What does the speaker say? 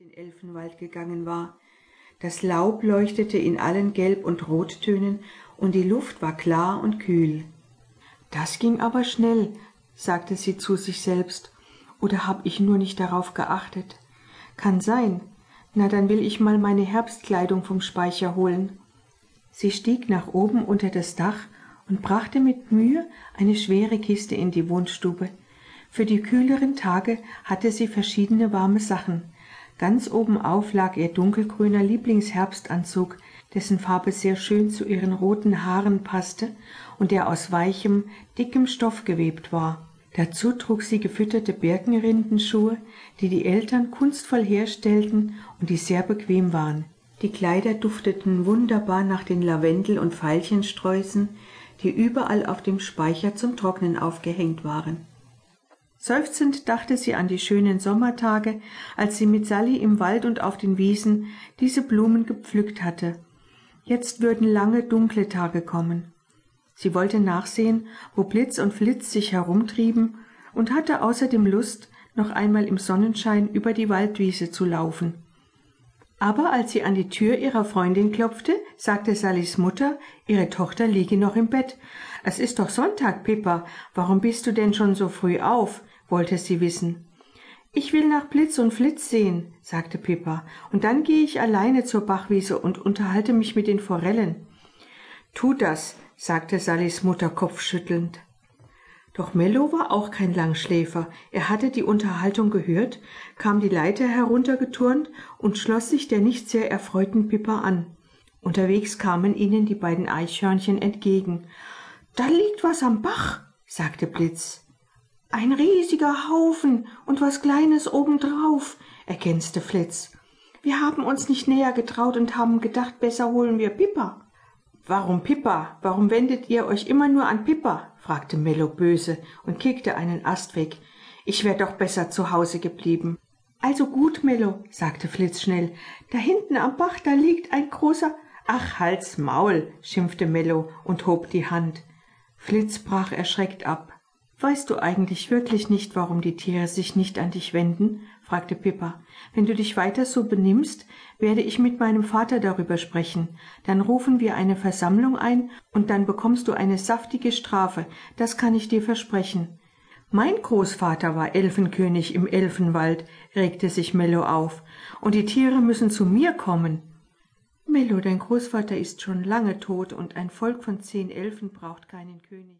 den Elfenwald gegangen war. Das Laub leuchtete in allen Gelb- und Rottönen, und die Luft war klar und kühl. Das ging aber schnell, sagte sie zu sich selbst, oder hab ich nur nicht darauf geachtet? Kann sein. Na, dann will ich mal meine Herbstkleidung vom Speicher holen. Sie stieg nach oben unter das Dach und brachte mit Mühe eine schwere Kiste in die Wohnstube. Für die kühleren Tage hatte sie verschiedene warme Sachen, Ganz oben auf lag ihr dunkelgrüner Lieblingsherbstanzug, dessen Farbe sehr schön zu ihren roten Haaren passte und der aus weichem, dickem Stoff gewebt war. Dazu trug sie gefütterte Birkenrindenschuhe, die die Eltern kunstvoll herstellten und die sehr bequem waren. Die Kleider dufteten wunderbar nach den Lavendel- und Veilchensträußen, die überall auf dem Speicher zum Trocknen aufgehängt waren. Seufzend dachte sie an die schönen Sommertage, als sie mit Sally im Wald und auf den Wiesen diese Blumen gepflückt hatte. Jetzt würden lange dunkle Tage kommen. Sie wollte nachsehen, wo Blitz und Flitz sich herumtrieben und hatte außerdem Lust, noch einmal im Sonnenschein über die Waldwiese zu laufen. Aber als sie an die Tür ihrer Freundin klopfte, sagte Sallys Mutter, ihre Tochter liege noch im Bett. Es ist doch Sonntag, Pippa. Warum bist du denn schon so früh auf? Wollte sie wissen. Ich will nach Blitz und Flitz sehen, sagte Pippa, und dann gehe ich alleine zur Bachwiese und unterhalte mich mit den Forellen. Tu das, sagte Sallys Mutter kopfschüttelnd. Doch Mello war auch kein Langschläfer. Er hatte die Unterhaltung gehört, kam die Leiter heruntergeturnt und schloss sich der nicht sehr erfreuten Pippa an. Unterwegs kamen ihnen die beiden Eichhörnchen entgegen. Da liegt was am Bach, sagte Blitz. Ein riesiger Haufen und was Kleines obendrauf, ergänzte Flitz. Wir haben uns nicht näher getraut und haben gedacht, besser holen wir Pippa. Warum Pippa? Warum wendet ihr euch immer nur an Pippa? fragte Mello böse und kickte einen Ast weg. Ich wär doch besser zu Hause geblieben. Also gut, Mello, sagte Flitz schnell. Da hinten am Bach, da liegt ein großer. Ach, halt's Maul, schimpfte Mello und hob die Hand. Flitz brach erschreckt ab. Weißt du eigentlich wirklich nicht, warum die Tiere sich nicht an dich wenden? fragte Pippa. Wenn du dich weiter so benimmst, werde ich mit meinem Vater darüber sprechen. Dann rufen wir eine Versammlung ein und dann bekommst du eine saftige Strafe, das kann ich dir versprechen. Mein Großvater war Elfenkönig im Elfenwald, regte sich Mello auf, und die Tiere müssen zu mir kommen. Mello, dein Großvater ist schon lange tot und ein Volk von zehn Elfen braucht keinen König.